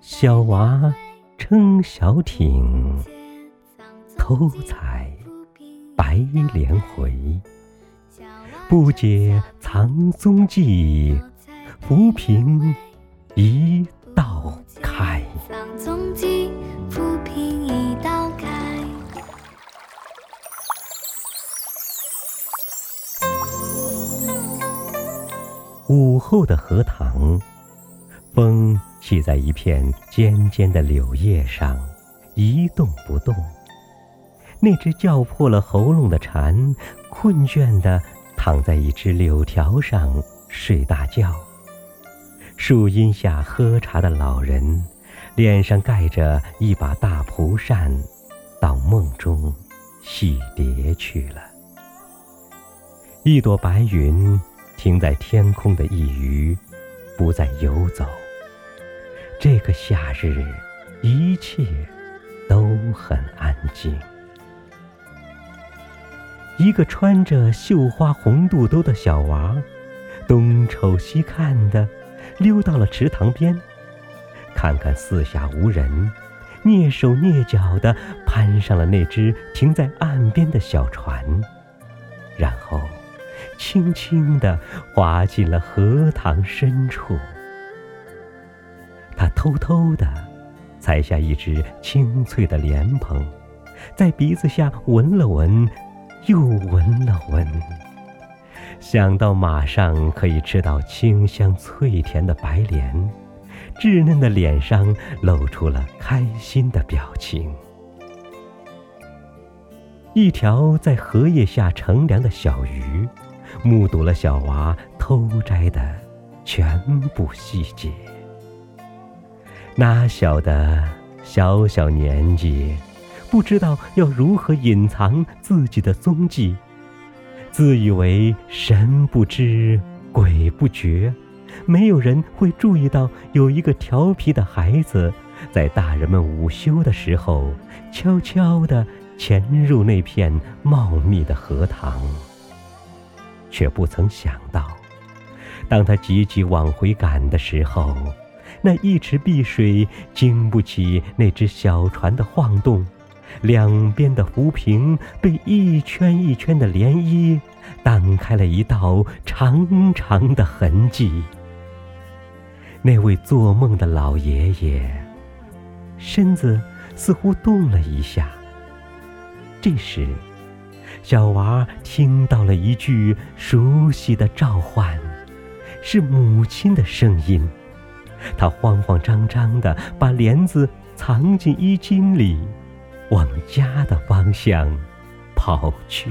小娃撑小艇，偷采白莲回。不解藏踪迹，浮萍一道开。午后的荷塘，风系在一片尖尖的柳叶上，一动不动。那只叫破了喉咙的蝉，困倦地躺在一只柳条上睡大觉。树荫下喝茶的老人，脸上盖着一把大蒲扇，到梦中戏蝶去了。一朵白云。停在天空的一隅，不再游走。这个夏日，一切都很安静。一个穿着绣花红肚兜的小娃，东瞅西看的，溜到了池塘边，看看四下无人，蹑手蹑脚的攀上了那只停在岸边的小船，然后。轻轻地滑进了荷塘深处，偷偷地采下一只清脆的莲蓬，在鼻子下闻了闻，又闻了闻，想到马上可以吃到清香脆甜的白莲，稚嫩的脸上露出了开心的表情。一条在荷叶下乘凉的小鱼。目睹了小娃偷摘的全部细节，哪晓得小小年纪，不知道要如何隐藏自己的踪迹，自以为神不知鬼不觉，没有人会注意到有一个调皮的孩子，在大人们午休的时候，悄悄地潜入那片茂密的荷塘。却不曾想到，当他急急往回赶的时候，那一池碧水经不起那只小船的晃动，两边的浮萍被一圈一圈的涟漪荡开了一道长长的痕迹。那位做梦的老爷爷，身子似乎动了一下。这时。小娃听到了一句熟悉的召唤，是母亲的声音。他慌慌张张地把帘子藏进衣襟里，往家的方向跑去。